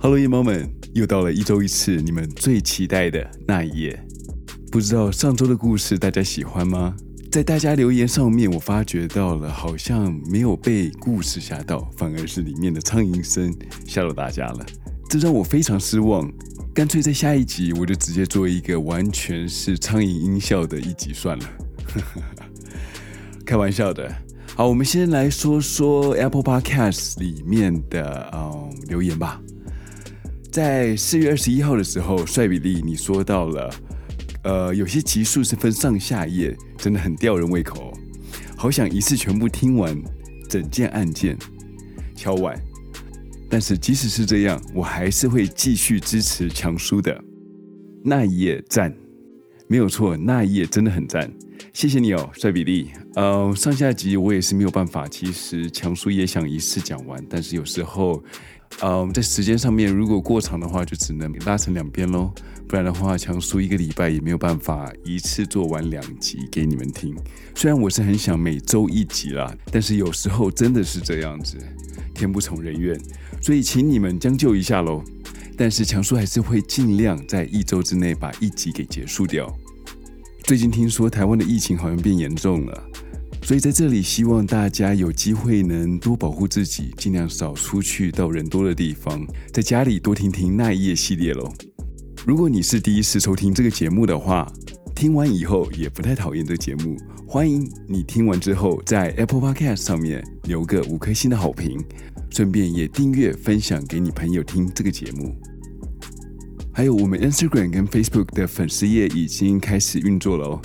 Hello，夜猫们，又到了一周一次你们最期待的那一夜。不知道上周的故事大家喜欢吗？在大家留言上面，我发觉到了，好像没有被故事吓到，反而是里面的苍蝇声吓到大家了，这让我非常失望。干脆在下一集我就直接做一个完全是苍蝇音效的一集算了。开玩笑的。好，我们先来说说 Apple Podcast 里面的嗯留言吧。在四月二十一号的时候，帅比利你说到了，呃，有些集数是分上下页，真的很吊人胃口，好想一次全部听完整件案件。敲碗，但是即使是这样，我还是会继续支持强叔的那一页赞，没有错，那一页真的很赞，谢谢你哦，帅比利。呃，上下集我也是没有办法，其实强叔也想一次讲完，但是有时候。呃，在时间上面，如果过长的话，就只能拉成两边喽。不然的话，强叔一个礼拜也没有办法一次做完两集给你们听。虽然我是很想每周一集啦，但是有时候真的是这样子，天不从人愿，所以请你们将就一下喽。但是强叔还是会尽量在一周之内把一集给结束掉。最近听说台湾的疫情好像变严重了。所以在这里，希望大家有机会能多保护自己，尽量少出去到人多的地方，在家里多听听那一页系列喽。如果你是第一次收听这个节目的话，听完以后也不太讨厌这个节目，欢迎你听完之后在 Apple Podcast 上面留个五颗星的好评，顺便也订阅分享给你朋友听这个节目。还有我们 Instagram 跟 Facebook 的粉丝页已经开始运作了哦。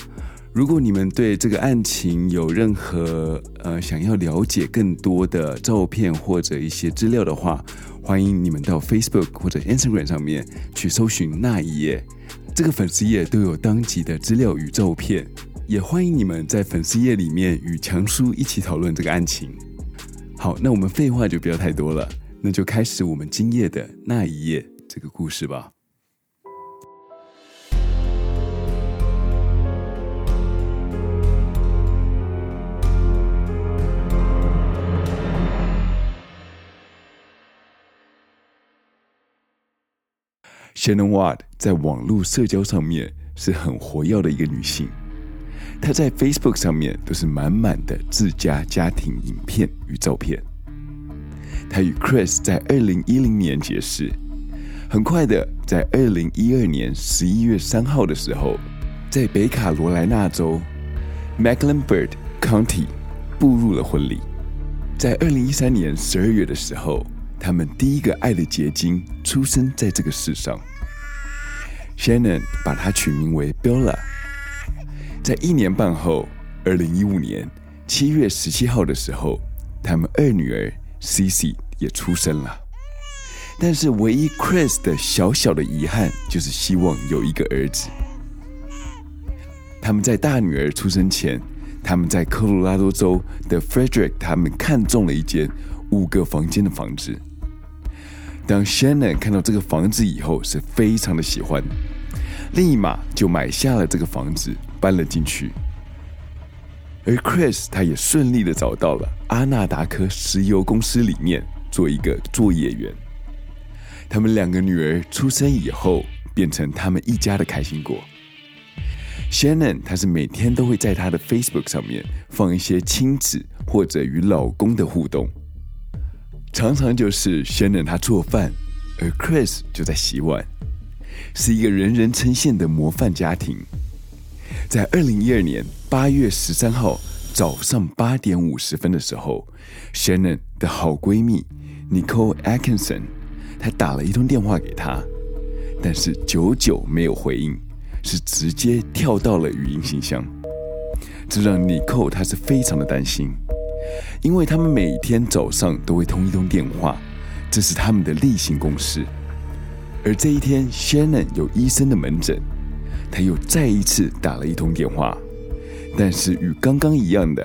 如果你们对这个案情有任何呃想要了解更多的照片或者一些资料的话，欢迎你们到 Facebook 或者 Instagram 上面去搜寻那一页，这个粉丝页都有当集的资料与照片，也欢迎你们在粉丝页里面与强叔一起讨论这个案情。好，那我们废话就不要太多了，那就开始我们今夜的那一页这个故事吧。Shannon Watt 在网络社交上面是很活跃的一个女性，她在 Facebook 上面都是满满的自家家庭影片与照片。她与 Chris 在二零一零年结识，很快的在二零一二年十一月三号的时候，在北卡罗来纳州 Mecklenburg County 步入了婚礼。在二零一三年十二月的时候。他们第一个爱的结晶出生在这个世上，Shannon 把它取名为 Bella。在一年半后，二零一五年七月十七号的时候，他们二女儿 Cici 也出生了。但是，唯一 Chris 的小小的遗憾就是希望有一个儿子。他们在大女儿出生前，他们在科罗拉多州的 Frederick，他们看中了一间五个房间的房子。当 Shannon 看到这个房子以后，是非常的喜欢，立马就买下了这个房子，搬了进去。而 Chris 他也顺利的找到了阿纳达科石油公司里面做一个作业员。他们两个女儿出生以后，变成他们一家的开心果。Shannon 她是每天都会在她的 Facebook 上面放一些亲子或者与老公的互动。常常就是 Shannon 他做饭，而 Chris 就在洗碗，是一个人人称羡的模范家庭。在二零一二年八月十三号早上八点五十分的时候，Shannon 的好闺蜜 Nicole Atkinson，她打了一通电话给她，但是久久没有回应，是直接跳到了语音信箱，这让 Nicole 她是非常的担心。因为他们每天早上都会通一通电话，这是他们的例行公事。而这一天，Shannon 有医生的门诊，他又再一次打了一通电话，但是与刚刚一样的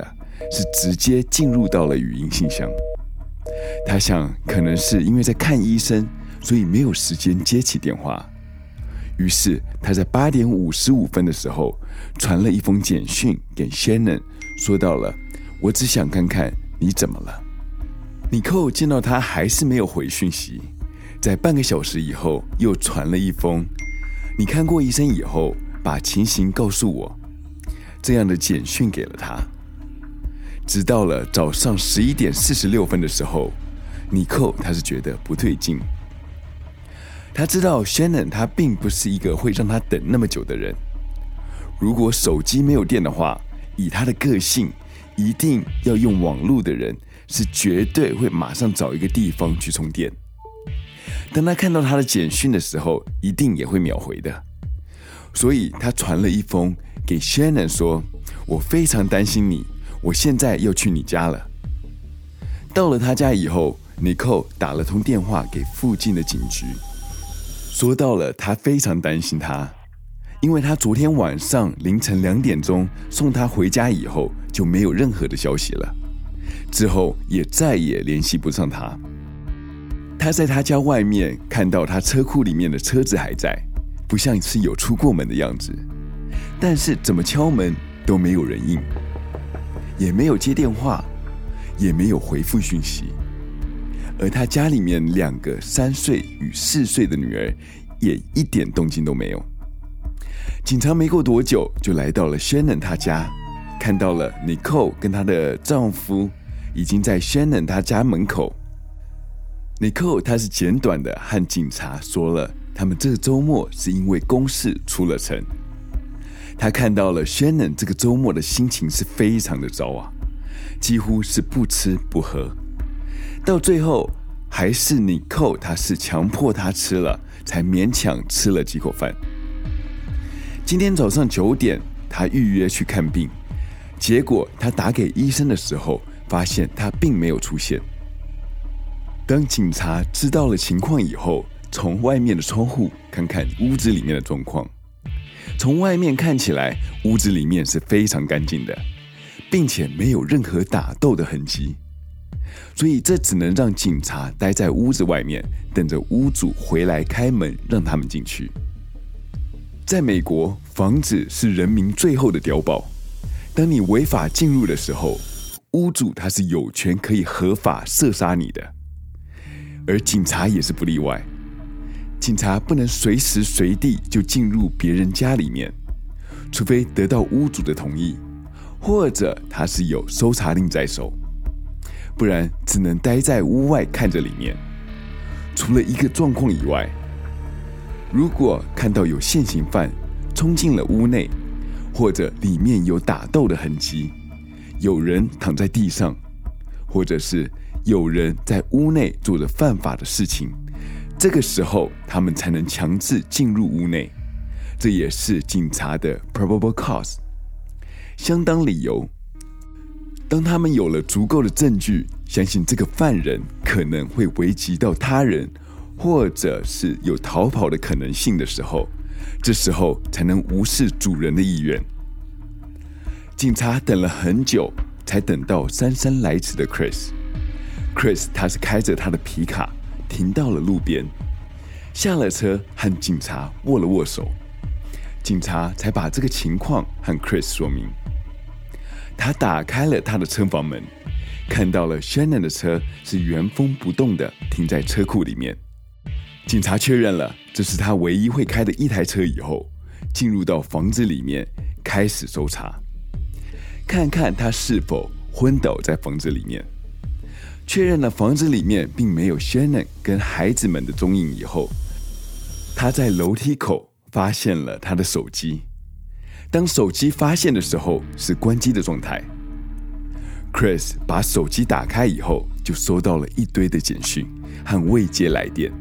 是直接进入到了语音信箱。他想，可能是因为在看医生，所以没有时间接起电话。于是他在八点五十五分的时候传了一封简讯给 Shannon，说到了。我只想看看你怎么了。Nicole 见到他还是没有回讯息，在半个小时以后又传了一封“你看过医生以后，把情形告诉我”这样的简讯给了他。直到了早上十一点四十六分的时候，尼寇他是觉得不对劲。他知道 Shannon 他并不是一个会让他等那么久的人。如果手机没有电的话，以他的个性，一定要用网络的人是绝对会马上找一个地方去充电。当他看到他的简讯的时候，一定也会秒回的。所以他传了一封给 Shannon 说：“我非常担心你。”我现在要去你家了。到了他家以后，Nicole 打了通电话给附近的警局，说到了他非常担心他，因为他昨天晚上凌晨两点钟送他回家以后就没有任何的消息了，之后也再也联系不上他。他在他家外面看到他车库里面的车子还在，不像是有出过门的样子，但是怎么敲门都没有人应。也没有接电话，也没有回复讯息，而他家里面两个三岁与四岁的女儿也一点动静都没有。警察没过多久就来到了 Shannon 他家，看到了 Nicole 跟她的丈夫已经在 Shannon 他家门口。Nicole 她是简短的和警察说了，他们这个周末是因为公事出了城。他看到了 Shannon 这个周末的心情是非常的糟啊，几乎是不吃不喝，到最后还是 Nicole 他是强迫他吃了，才勉强吃了几口饭。今天早上九点，他预约去看病，结果他打给医生的时候，发现他并没有出现。当警察知道了情况以后，从外面的窗户看看屋子里面的状况。从外面看起来，屋子里面是非常干净的，并且没有任何打斗的痕迹，所以这只能让警察待在屋子外面，等着屋主回来开门让他们进去。在美国，房子是人民最后的碉堡，当你违法进入的时候，屋主他是有权可以合法射杀你的，而警察也是不例外。警察不能随时随地就进入别人家里面，除非得到屋主的同意，或者他是有搜查令在手，不然只能待在屋外看着里面。除了一个状况以外，如果看到有现行犯冲进了屋内，或者里面有打斗的痕迹，有人躺在地上，或者是有人在屋内做着犯法的事情。这个时候，他们才能强制进入屋内，这也是警察的 probable cause，相当理由。当他们有了足够的证据，相信这个犯人可能会危及到他人，或者是有逃跑的可能性的时候，这时候才能无视主人的意愿。警察等了很久，才等到姗姗来迟的 Chris。Chris 他是开着他的皮卡。停到了路边，下了车和警察握了握手，警察才把这个情况和 Chris 说明。他打开了他的车房门，看到了 Shannon 的车是原封不动的停在车库里面。警察确认了这是他唯一会开的一台车以后，进入到房子里面开始搜查，看看他是否昏倒在房子里面。确认了房子里面并没有 Shannon 跟孩子们的踪影以后，他在楼梯口发现了他的手机。当手机发现的时候是关机的状态。Chris 把手机打开以后，就收到了一堆的简讯和未接来电。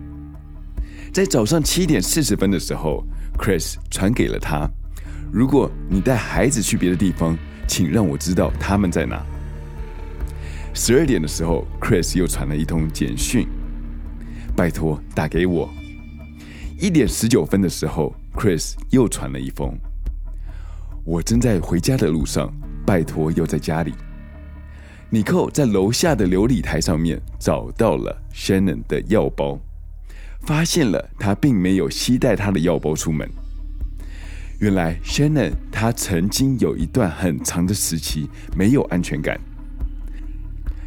在早上七点四十分的时候，Chris 传给了他：“如果你带孩子去别的地方，请让我知道他们在哪。”十二点的时候，Chris 又传了一通简讯，拜托打给我。一点十九分的时候，Chris 又传了一封，我正在回家的路上，拜托又在家里。尼克在楼下的琉璃台上面找到了 Shannon 的药包，发现了他并没有携带他的药包出门。原来 Shannon 他曾经有一段很长的时期没有安全感。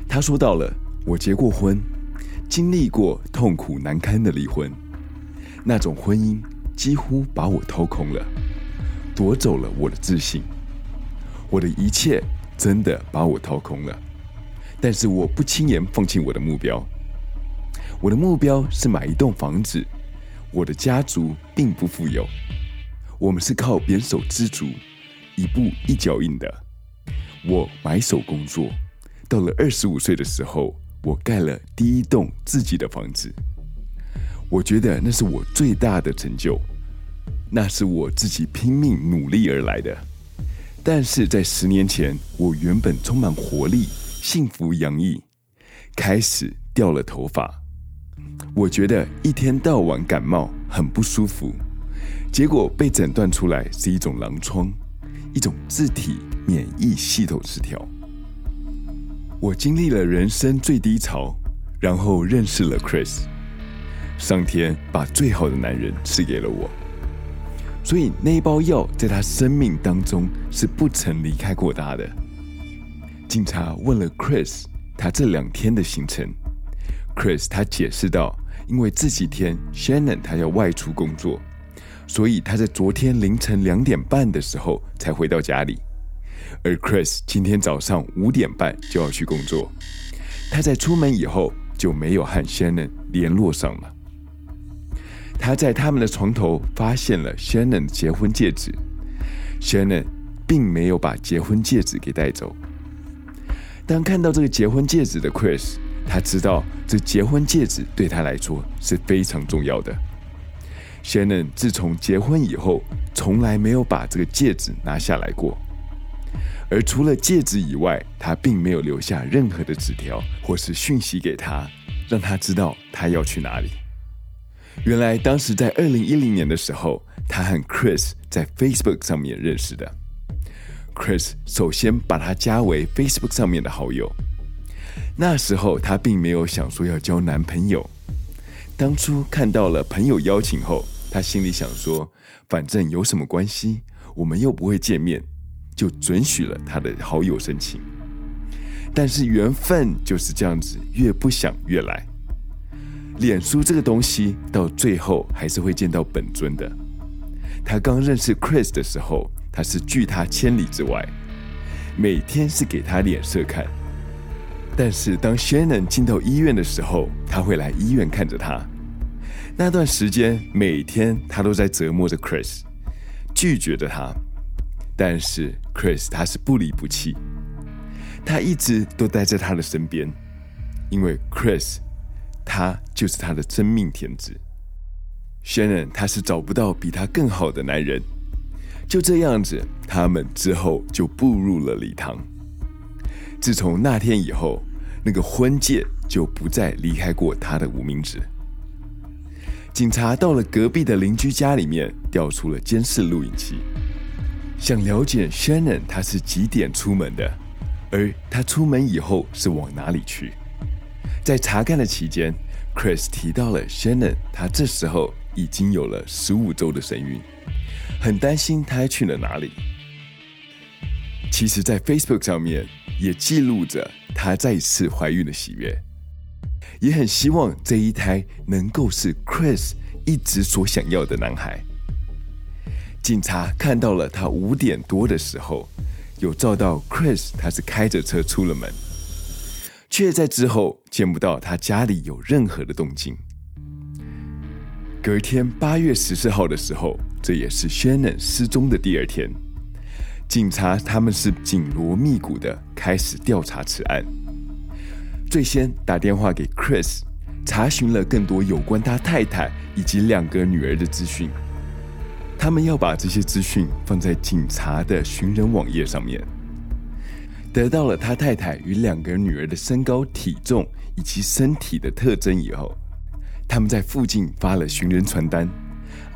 他说到了：“我结过婚，经历过痛苦难堪的离婚，那种婚姻几乎把我掏空了，夺走了我的自信，我的一切真的把我掏空了。但是我不轻言放弃我的目标，我的目标是买一栋房子。我的家族并不富有，我们是靠胼手胝足，一步一脚印的。我买手工作，到了二十五岁的时候，我盖了第一栋自己的房子。我觉得那是我最大的成就，那是我自己拼命努力而来的。但是在十年前，我原本充满活力、幸福洋溢，开始掉了头发。我觉得一天到晚感冒很不舒服，结果被诊断出来是一种狼疮，一种自体免疫系统失调。我经历了人生最低潮，然后认识了 Chris。上天把最好的男人赐给了我，所以那包药在他生命当中是不曾离开过他的。警察问了 Chris 他这两天的行程。Chris 他解释道：“因为这几天 Shannon 他要外出工作，所以他在昨天凌晨两点半的时候才回到家里。而 Chris 今天早上五点半就要去工作，他在出门以后就没有和 Shannon 联络上了。他在他们的床头发现了 Shannon 的结婚戒指，Shannon 并没有把结婚戒指给带走。当看到这个结婚戒指的 Chris。”他知道这结婚戒指对他来说是非常重要的。Shannon 自从结婚以后，从来没有把这个戒指拿下来过。而除了戒指以外，他并没有留下任何的纸条或是讯息给他，让他知道他要去哪里。原来当时在二零一零年的时候，他和 Chris 在 Facebook 上面认识的。Chris 首先把他加为 Facebook 上面的好友。那时候她并没有想说要交男朋友。当初看到了朋友邀请后，她心里想说，反正有什么关系，我们又不会见面，就准许了她的好友申请。但是缘分就是这样子，越不想越来。脸书这个东西到最后还是会见到本尊的。她刚认识 Chris 的时候，他是拒他千里之外，每天是给他脸色看。但是当 Shannon 进到医院的时候，他会来医院看着他。那段时间，每天他都在折磨着 Chris，拒绝着他。但是 Chris 他是不离不弃，他一直都待在他的身边，因为 Chris 他就是他的真命天子。Shannon 他是找不到比他更好的男人，就这样子，他们之后就步入了礼堂。自从那天以后，那个婚戒就不再离开过他的无名指。警察到了隔壁的邻居家里面，调出了监视录影器，想了解 Shannon 他是几点出门的，而他出门以后是往哪里去。在查看的期间，Chris 提到了 Shannon，他这时候已经有了十五周的身孕，很担心他去了哪里。其实，在 Facebook 上面。也记录着她再次怀孕的喜悦，也很希望这一胎能够是 Chris 一直所想要的男孩。警察看到了他五点多的时候，有照到 Chris 他是开着车出了门，却在之后见不到他家里有任何的动静。隔天八月十四号的时候，这也是 Shannon 失踪的第二天。警察他们是紧锣密鼓的开始调查此案，最先打电话给 Chris，查询了更多有关他太太以及两个女儿的资讯。他们要把这些资讯放在警察的寻人网页上面，得到了他太太与两个女儿的身高、体重以及身体的特征以后，他们在附近发了寻人传单。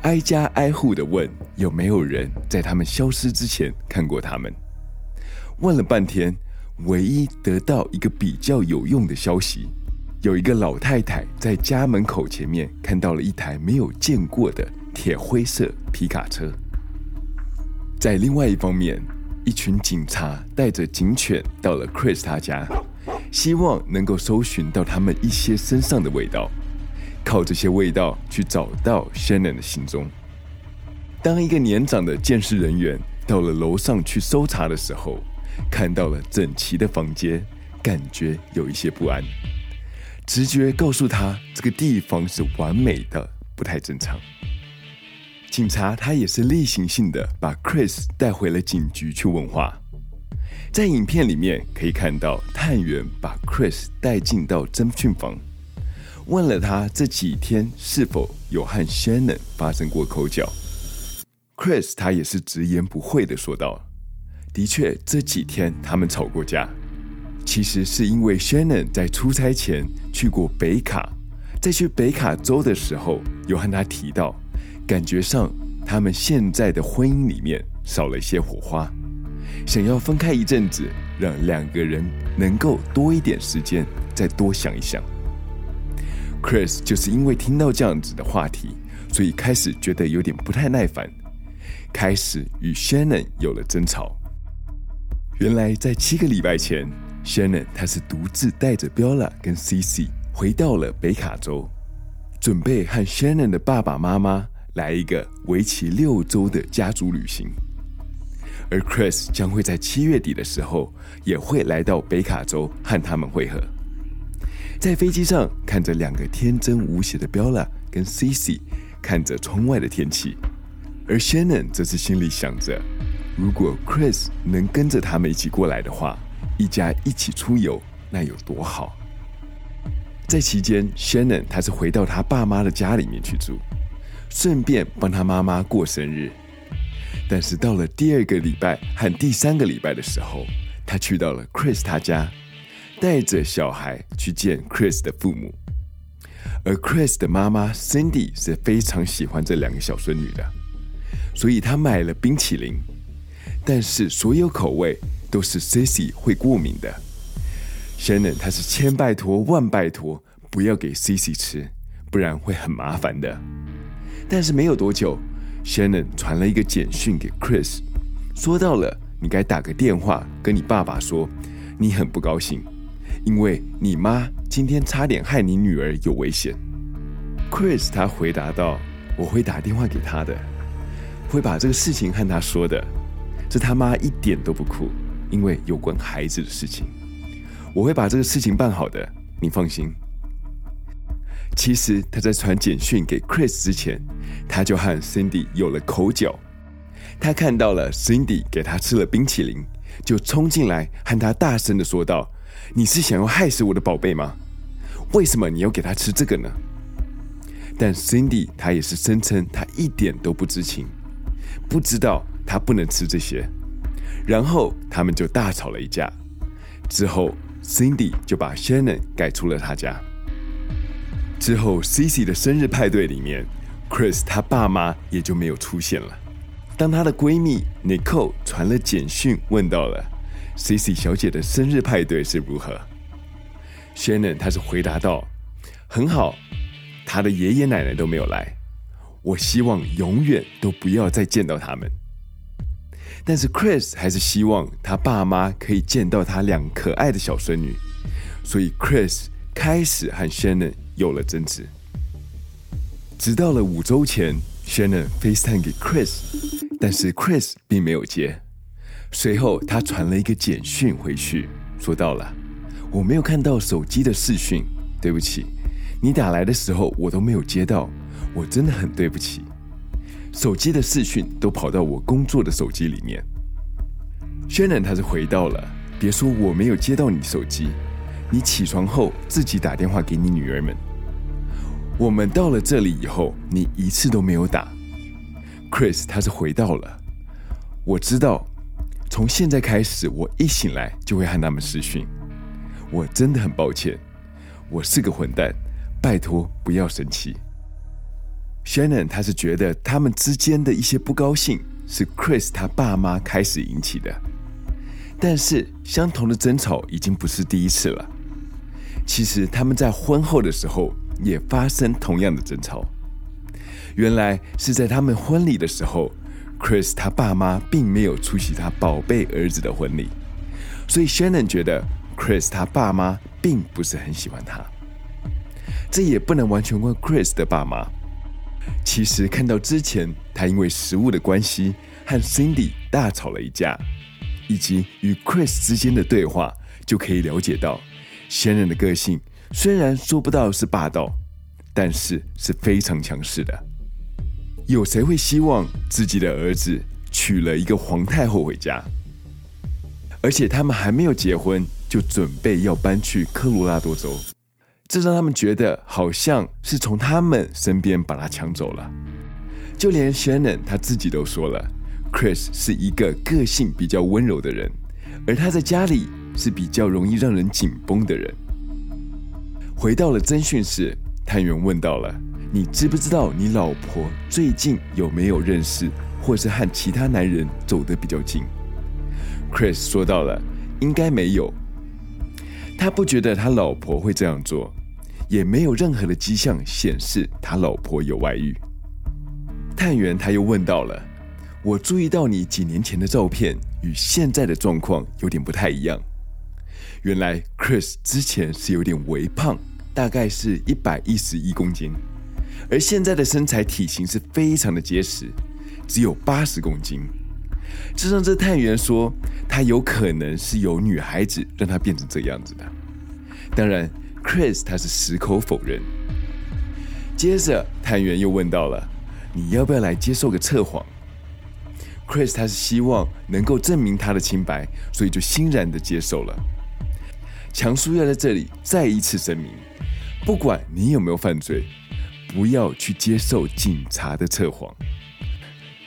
挨家挨户的问有没有人在他们消失之前看过他们。问了半天，唯一得到一个比较有用的消息，有一个老太太在家门口前面看到了一台没有见过的铁灰色皮卡车。在另外一方面，一群警察带着警犬到了 Chris 他家，希望能够搜寻到他们一些身上的味道，靠这些味道去找到 Shannon 的行踪。当一个年长的监视人员到了楼上去搜查的时候，看到了整齐的房间，感觉有一些不安。直觉告诉他，这个地方是完美的，不太正常。警察他也是例行性的把 Chris 带回了警局去问话。在影片里面可以看到，探员把 Chris 带进到侦讯房，问了他这几天是否有和 Shannon 发生过口角。Chris 他也是直言不讳的说道：“的确，这几天他们吵过架。其实是因为 Shannon 在出差前去过北卡，在去北卡州的时候，有和他提到，感觉上他们现在的婚姻里面少了一些火花。”想要分开一阵子，让两个人能够多一点时间，再多想一想。Chris 就是因为听到这样子的话题，所以开始觉得有点不太耐烦，开始与 Shannon 有了争吵。原来在七个礼拜前，Shannon 他是独自带着 Bella 跟 Cici 回到了北卡州，准备和 Shannon 的爸爸妈妈来一个为期六周的家族旅行。而 Chris 将会在七月底的时候，也会来到北卡州和他们会合。在飞机上，看着两个天真无邪的 Bella 跟 Cici，看着窗外的天气，而 Shannon 则是心里想着，如果 Chris 能跟着他们一起过来的话，一家一起出游，那有多好。在期间，Shannon 他是回到他爸妈的家里面去住，顺便帮他妈妈过生日。但是到了第二个礼拜和第三个礼拜的时候，他去到了 Chris 他家，带着小孩去见 Chris 的父母。而 Chris 的妈妈 Cindy 是非常喜欢这两个小孙女的，所以她买了冰淇淋。但是所有口味都是 Cici 会过敏的。Shannon 她是千拜托万拜托不要给 Cici 吃，不然会很麻烦的。但是没有多久。Shannon 传了一个简讯给 Chris，说到了你该打个电话跟你爸爸说，你很不高兴，因为你妈今天差点害你女儿有危险。Chris 他回答道：“我会打电话给他的，会把这个事情和他说的。这他妈一点都不酷，因为有关孩子的事情，我会把这个事情办好的，你放心。”其实他在传简讯给 Chris 之前，他就和 Cindy 有了口角。他看到了 Cindy 给他吃了冰淇淋，就冲进来和他大声的说道：“你是想要害死我的宝贝吗？为什么你要给他吃这个呢？”但 Cindy 他也是声称他一点都不知情，不知道他不能吃这些。然后他们就大吵了一架。之后 Cindy 就把 Shannon 赶出了他家。之后，Cici 的生日派对里面，Chris 他爸妈也就没有出现了。当她的闺蜜 Nicole 传了简讯问到了 Cici 小姐的生日派对是如何，Shannon 他是回答道：“很好，她的爷爷奶奶都没有来。我希望永远都不要再见到他们。但是 Chris 还是希望他爸妈可以见到他两可爱的小孙女，所以 Chris 开始和 Shannon。有了争执，直到了五周前，Shannon FaceTime 给 Chris，但是 Chris 并没有接。随后他传了一个简讯回去，说到了：“我没有看到手机的视讯，对不起，你打来的时候我都没有接到，我真的很对不起。手机的视讯都跑到我工作的手机里面。”Shannon 他是回到了：“别说我没有接到你手机。”你起床后自己打电话给你女儿们。我们到了这里以后，你一次都没有打。Chris 他是回到了。我知道，从现在开始，我一醒来就会和他们视讯。我真的很抱歉，我是个混蛋，拜托不要生气。Shannon 他是觉得他们之间的一些不高兴是 Chris 他爸妈开始引起的，但是相同的争吵已经不是第一次了。其实他们在婚后的时候也发生同样的争吵。原来是在他们婚礼的时候，Chris 他爸妈并没有出席他宝贝儿子的婚礼，所以 Shannon 觉得 Chris 他爸妈并不是很喜欢他。这也不能完全怪 Chris 的爸妈。其实看到之前他因为食物的关系和 Cindy 大吵了一架，以及与 Chris 之间的对话，就可以了解到 Shannon 的个性虽然说不到是霸道，但是是非常强势的。有谁会希望自己的儿子娶了一个皇太后回家？而且他们还没有结婚，就准备要搬去科罗拉多州。这让他们觉得好像是从他们身边把他抢走了。就连 Shannon 他自己都说了，Chris 是一个个性比较温柔的人，而他在家里是比较容易让人紧绷的人。回到了侦讯室，探员问到了：“你知不知道你老婆最近有没有认识，或是和其他男人走得比较近？”Chris 说到了：“应该没有。”他不觉得他老婆会这样做，也没有任何的迹象显示他老婆有外遇。探员他又问到了：“我注意到你几年前的照片与现在的状况有点不太一样。原来 Chris 之前是有点微胖，大概是一百一十一公斤，而现在的身材体型是非常的结实，只有八十公斤。”这让这探员说，他有可能是有女孩子让他变成这样子的。当然，Chris 他是矢口否认。接着，探员又问到了：“你要不要来接受个测谎？”Chris 他是希望能够证明他的清白，所以就欣然的接受了。强叔要在这里再一次声明：不管你有没有犯罪，不要去接受警察的测谎。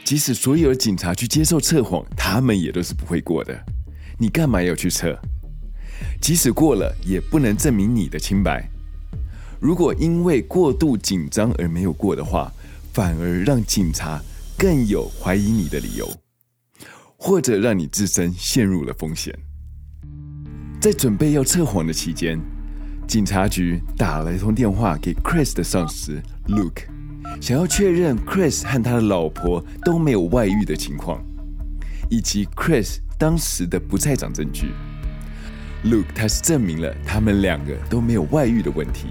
即使所有的警察去接受测谎，他们也都是不会过的。你干嘛要去测？即使过了，也不能证明你的清白。如果因为过度紧张而没有过的话，反而让警察更有怀疑你的理由，或者让你自身陷入了风险。在准备要测谎的期间，警察局打了一通电话给 Chris 的上司 Luke。想要确认 Chris 和他的老婆都没有外遇的情况，以及 Chris 当时的不在场证据。Luke 他是证明了他们两个都没有外遇的问题，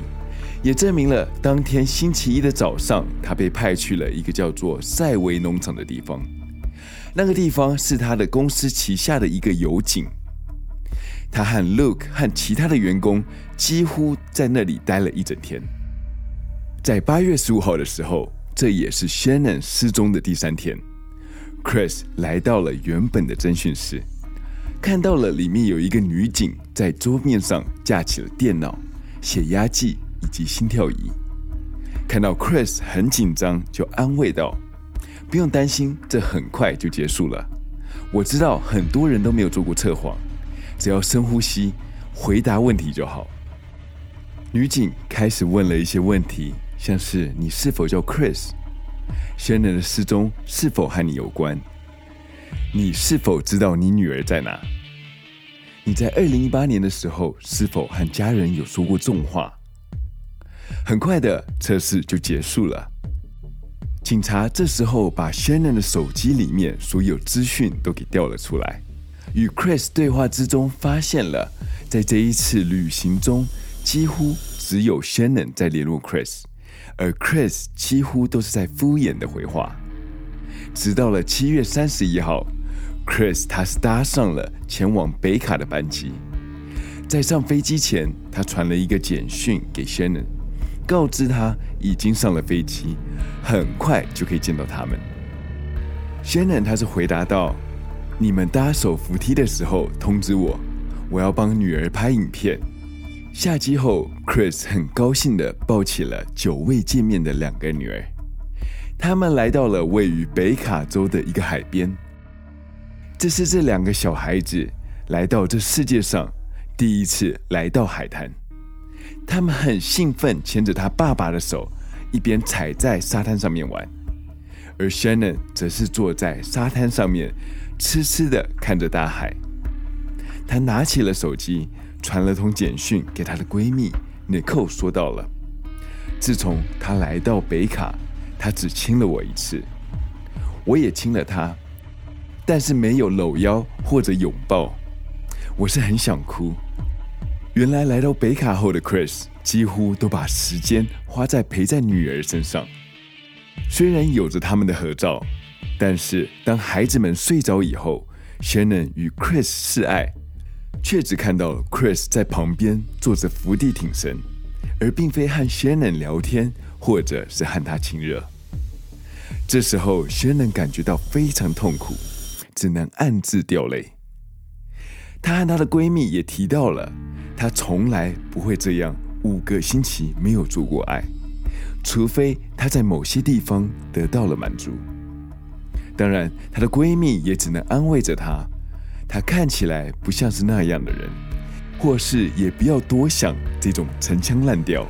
也证明了当天星期一的早上，他被派去了一个叫做赛维农场的地方。那个地方是他的公司旗下的一个油井。他和 Luke 和其他的员工几乎在那里待了一整天。在八月十五号的时候，这也是 Shannon 失踪的第三天。Chris 来到了原本的侦讯室，看到了里面有一个女警在桌面上架起了电脑、血压计以及心跳仪。看到 Chris 很紧张，就安慰道：“不用担心，这很快就结束了。我知道很多人都没有做过测谎，只要深呼吸，回答问题就好。”女警开始问了一些问题。像是你是否叫 Chris？Shannon 的失踪是否和你有关？你是否知道你女儿在哪？你在二零一八年的时候是否和家人有说过重话？很快的测试就结束了。警察这时候把 Shannon 的手机里面所有资讯都给调了出来，与 Chris 对话之中发现了，在这一次旅行中几乎只有 Shannon 在联络 Chris。而 Chris 几乎都是在敷衍的回话，直到了七月三十一号，Chris 他是搭上了前往北卡的班机，在上飞机前，他传了一个简讯给 Shannon，告知他已经上了飞机，很快就可以见到他们。Shannon 他是回答道：“你们搭手扶梯的时候通知我，我要帮女儿拍影片。”下机后，Chris 很高兴地抱起了久未见面的两个女儿。他们来到了位于北卡州的一个海边。这是这两个小孩子来到这世界上第一次来到海滩。他们很兴奋，牵着他爸爸的手，一边踩在沙滩上面玩。而 Shannon 则是坐在沙滩上面，痴痴地看着大海。他拿起了手机。传了通简讯给她的闺蜜 Nicole，说到了，自从她来到北卡，她只亲了我一次，我也亲了她，但是没有搂腰或者拥抱，我是很想哭，原来来到北卡后的 Chris 几乎都把时间花在陪在女儿身上。虽然有着他们的合照，但是当孩子们睡着以后，Shannon 与 Chris 示爱，却只看到 Chris 在旁边做着伏地挺身，而并非和 Shannon 聊天或者是和他亲热。这时候，Shannon 感觉到非常痛苦，只能暗自掉泪。她和她的闺蜜也提到了，她从来不会这样五个星期没有做过爱，除非她在某些地方得到了满足。当然，她的闺蜜也只能安慰着她，他看起来不像是那样的人，或是也不要多想这种陈腔滥调。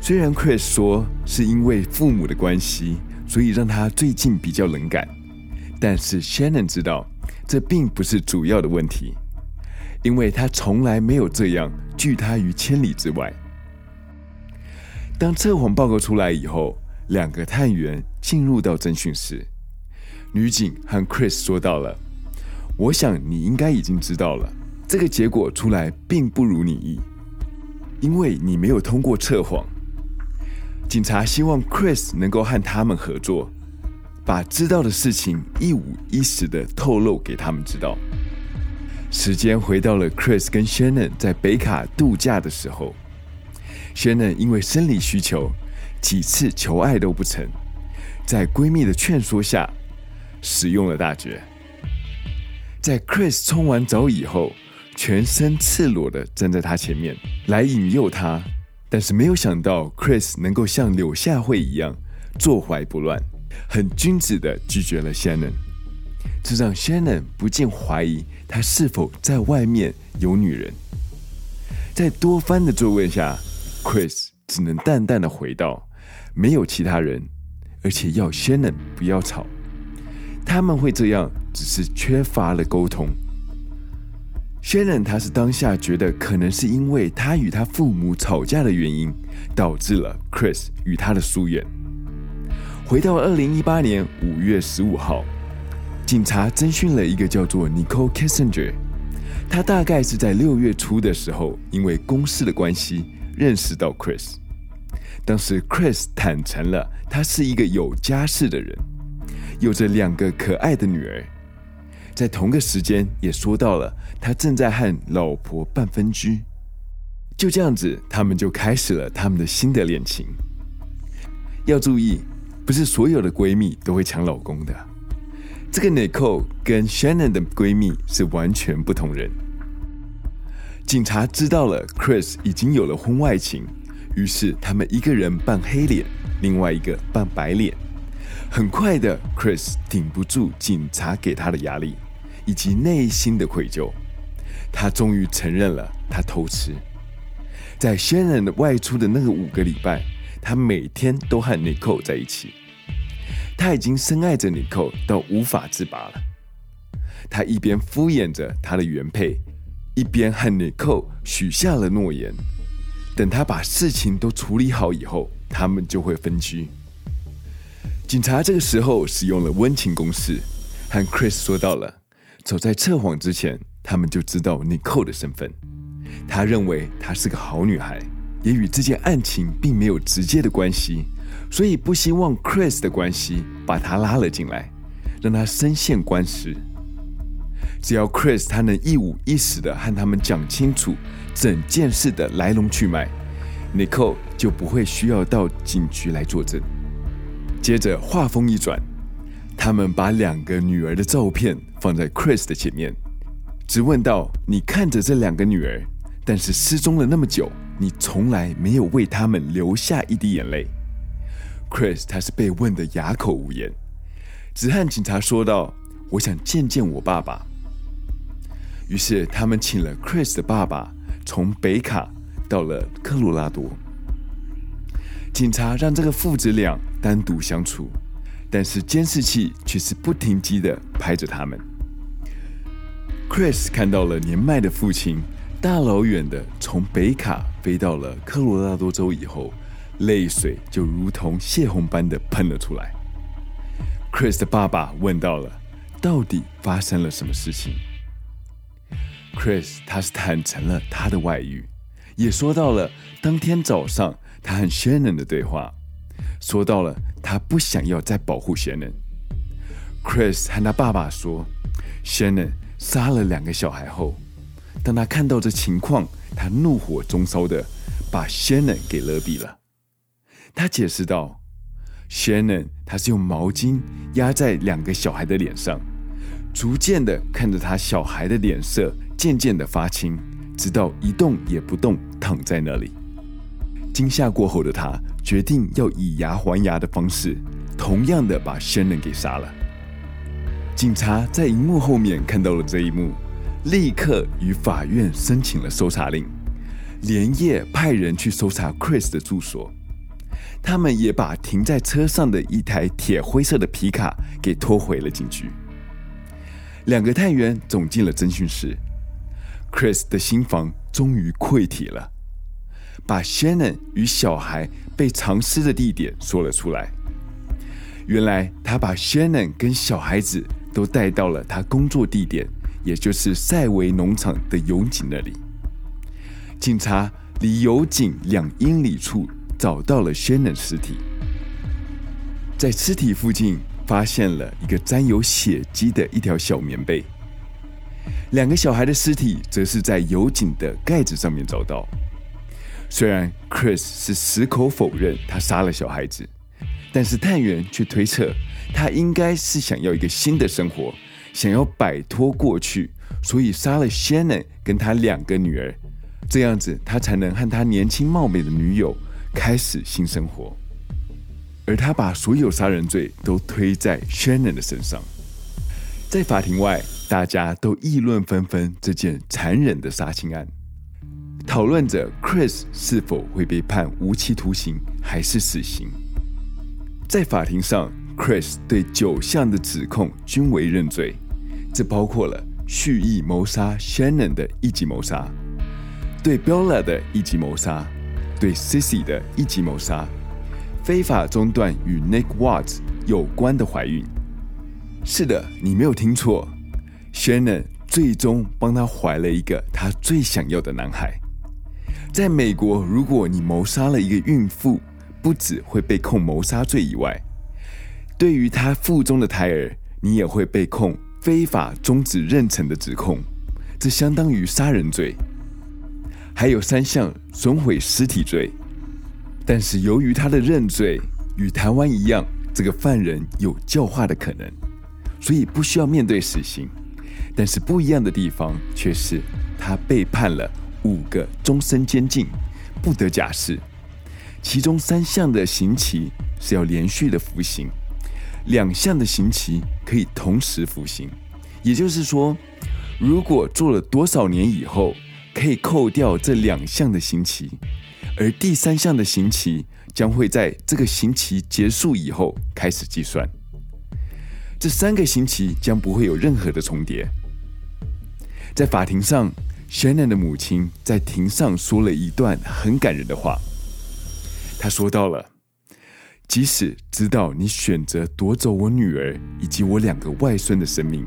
虽然 Chris 说是因为父母的关系。所以让他最近比较冷感，但是 Shannon 知道这并不是主要的问题，因为他从来没有这样拒他于千里之外。当测谎报告出来以后，两个探员进入到侦讯室，女警和 Chris 说到了：“我想你应该已经知道了，这个结果出来并不如你意，因为你没有通过测谎。”警察希望 Chris 能够和他们合作，把知道的事情一五一十的透露给他们知道。时间回到了 Chris 跟 Shannon 在北卡度假的时候，Shannon 因为生理需求，几次求爱都不成，在闺蜜的劝说下，使用了大绝。在 Chris 冲完澡以后，全身赤裸的站在他前面，来引诱他。但是没有想到，Chris 能够像柳下惠一样坐怀不乱，很君子的拒绝了 Shannon，这让 Shannon 不禁怀疑他是否在外面有女人。在多番的追问下，Chris 只能淡淡的回道：“没有其他人，而且要 Shannon 不要吵。他们会这样，只是缺乏了沟通。” Shannon，他是当下觉得可能是因为他与他父母吵架的原因，导致了 Chris 与他的疏远。回到二零一八年五月十五号，警察征询了一个叫做 Nicole Kissinger，他大概是在六月初的时候，因为公事的关系认识到 Chris。当时 Chris 坦诚了，他是一个有家室的人，有着两个可爱的女儿。在同个时间，也说到了他正在和老婆办分居。就这样子，他们就开始了他们的新的恋情。要注意，不是所有的闺蜜都会抢老公的。这个 Nicole 跟 Shannon 的闺蜜是完全不同人。警察知道了 Chris 已经有了婚外情，于是他们一个人扮黑脸，另外一个扮白脸。很快的，Chris 顶不住警察给他的压力。以及内心的愧疚，他终于承认了他偷吃。在 Shannon 外出的那个五个礼拜，他每天都和 Nicole 在一起。他已经深爱着 Nicole 到无法自拔了。他一边敷衍着他的原配，一边和 Nicole 许下了诺言：等他把事情都处理好以后，他们就会分居。警察这个时候使用了温情攻势，和 Chris 说到了。走在测谎之前，他们就知道 Nicole 的身份。他认为她是个好女孩，也与这件案情并没有直接的关系，所以不希望 Chris 的关系把她拉了进来，让她身陷官司。只要 Chris 他能一五一十的和他们讲清楚整件事的来龙去脉，Nicole 就不会需要到警局来作证。接着话锋一转。他们把两个女儿的照片放在 Chris 的前面，质问道：“你看着这两个女儿，但是失踪了那么久，你从来没有为他们流下一滴眼泪。”Chris 他是被问得哑口无言，只和警察说道：“我想见见我爸爸。”于是他们请了 Chris 的爸爸从北卡到了科罗拉多，警察让这个父子俩单独相处。但是监视器却是不停机的拍着他们。Chris 看到了年迈的父亲大老远的从北卡飞到了科罗拉多州以后，泪水就如同泄洪般的喷了出来。Chris 的爸爸问到了：到底发生了什么事情 Chris 他是坦诚了他的外遇，也说到了当天早上他和 Shannon 的对话，说到了他不想要再保护 Shannon。Chris 和他爸爸说，Shannon 杀了两个小孩后，当他看到这情况，他怒火中烧的把 Shannon 给勒毙了。他解释道，Shannon 他是用毛巾压在两个小孩的脸上，逐渐的看着他小孩的脸色。渐渐的发青，直到一动也不动，躺在那里。惊吓过后的他决定要以牙还牙的方式，同样的把 Shannon 给杀了。警察在荧幕后面看到了这一幕，立刻与法院申请了搜查令，连夜派人去搜查 Chris 的住所。他们也把停在车上的一台铁灰色的皮卡给拖回了警局。两个探员走进了侦讯室。Chris 的心房终于溃体了，把 Shannon 与小孩被藏尸的地点说了出来。原来他把 Shannon 跟小孩子都带到了他工作地点，也就是赛维农场的油井那里。警察离油井两英里处找到了 Shannon 尸体，在尸体附近发现了一个沾有血迹的一条小棉被。两个小孩的尸体则是在油井的盖子上面找到。虽然 Chris 是矢口否认他杀了小孩子，但是探员却推测他应该是想要一个新的生活，想要摆脱过去，所以杀了 Shannon 跟他两个女儿，这样子他才能和他年轻貌美的女友开始新生活。而他把所有杀人罪都推在 Shannon 的身上。在法庭外，大家都议论纷纷这件残忍的杀亲案，讨论着 Chris 是否会被判无期徒刑还是死刑。在法庭上，Chris 对九项的指控均为认罪，这包括了蓄意谋杀 Shannon 的一级谋杀，对 Bella 的一级谋杀，对 Sissy 的一级谋杀，非法中断与 Nick Watts 有关的怀孕。是的，你没有听错，Shannon 最终帮他怀了一个他最想要的男孩。在美国，如果你谋杀了一个孕妇，不只会被控谋杀罪以外，对于他腹中的胎儿，你也会被控非法终止妊娠的指控，这相当于杀人罪。还有三项损毁尸体罪，但是由于他的认罪与台湾一样，这个犯人有教化的可能。所以不需要面对死刑，但是不一样的地方却是他被判了五个终身监禁，不得假释。其中三项的刑期是要连续的服刑，两项的刑期可以同时服刑。也就是说，如果做了多少年以后，可以扣掉这两项的刑期，而第三项的刑期将会在这个刑期结束以后开始计算。这三个刑期将不会有任何的重叠。在法庭上，Shannon 的母亲在庭上说了一段很感人的话。她说到了：“即使知道你选择夺走我女儿以及我两个外孙的生命，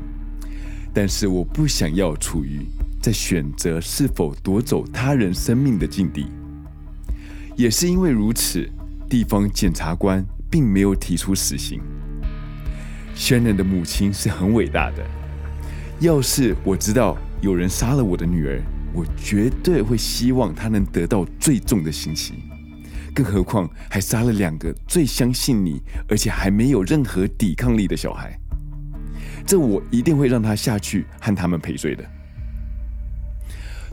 但是我不想要处于在选择是否夺走他人生命的境地。也是因为如此，地方检察官并没有提出死刑。” Shannon 的母亲是很伟大的。要是我知道有人杀了我的女儿，我绝对会希望她能得到最重的刑期。更何况还杀了两个最相信你，而且还没有任何抵抗力的小孩。这我一定会让他下去和他们赔罪的。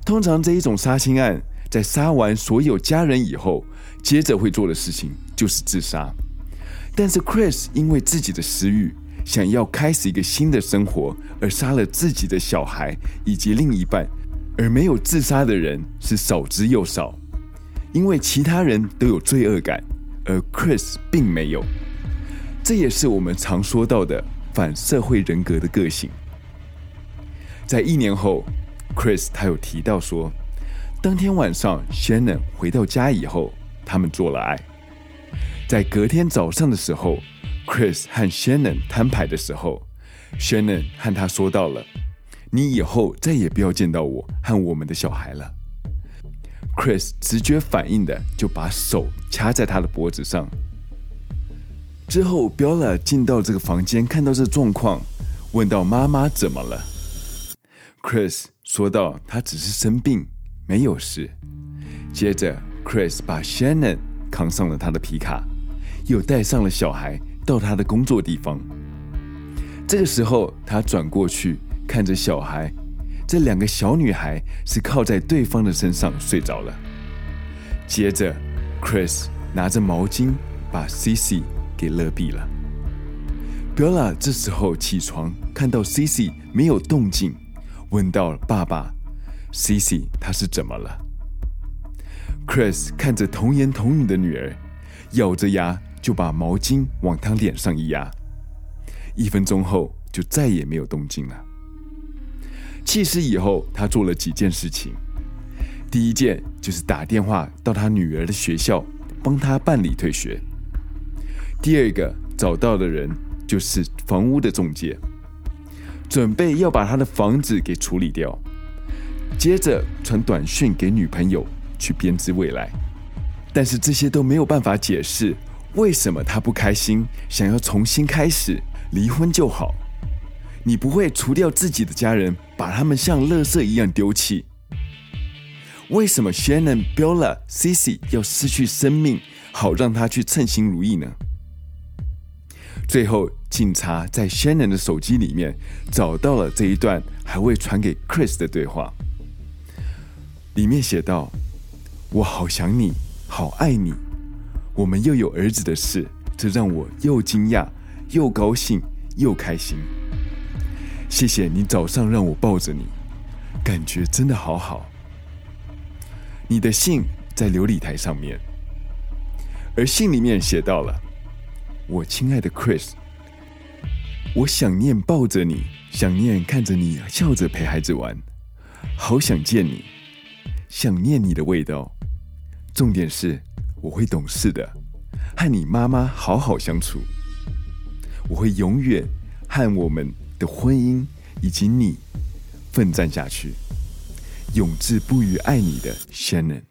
通常这一种杀亲案，在杀完所有家人以后，接着会做的事情就是自杀。但是 Chris 因为自己的私欲。想要开始一个新的生活，而杀了自己的小孩以及另一半，而没有自杀的人是少之又少，因为其他人都有罪恶感，而 Chris 并没有。这也是我们常说到的反社会人格的个性。在一年后，Chris 他有提到说，当天晚上 Shannon 回到家以后，他们做了爱，在隔天早上的时候。Chris 和 Shannon 摊牌的时候，Shannon 和他说到了：“你以后再也不要见到我和我们的小孩了。”Chris 直觉反应的就把手掐在他的脖子上。之后，Bella 进到这个房间，看到这状况，问到：“妈妈怎么了？”Chris 说道：“他只是生病，没有事。”接着，Chris 把 Shannon 扛上了他的皮卡，又带上了小孩到他的工作地方。这个时候，他转过去看着小孩，这两个小女孩是靠在对方的身上睡着了。接着，Chris 拿着毛巾把 Cici 给勒毙了。德拉这时候起床，看到 Cici 没有动静，问到：“爸爸：“Cici，她是怎么了？”Chris 看着童言童语的女儿，咬着牙就把毛巾往他脸上一压。一分钟后，就再也没有动静了。弃尸以后，他做了几件事情。第一件就是打电话到他女儿的学校，帮他办理退学。第二个找到的人就是房屋的中介，准备要把他的房子给处理掉。接着传短讯给女朋友去编织未来，但是这些都没有办法解释为什么他不开心，想要重新开始。离婚就好，你不会除掉自己的家人，把他们像垃圾一样丢弃。为什么 Shannon、Bella、Cici 要失去生命，好让他去称心如意呢？最后，警察在 Shannon 的手机里面找到了这一段还未传给 Chris 的对话，里面写道：“我好想你，好爱你，我们又有儿子的事，这让我又惊讶。”又高兴又开心，谢谢你早上让我抱着你，感觉真的好好。你的信在琉璃台上面，而信里面写到了：“我亲爱的 Chris，我想念抱着你，想念看着你笑着陪孩子玩，好想见你，想念你的味道。重点是我会懂事的，和你妈妈好好相处。”我会永远和我们的婚姻以及你奋战下去，永志不渝爱你的 Shannon。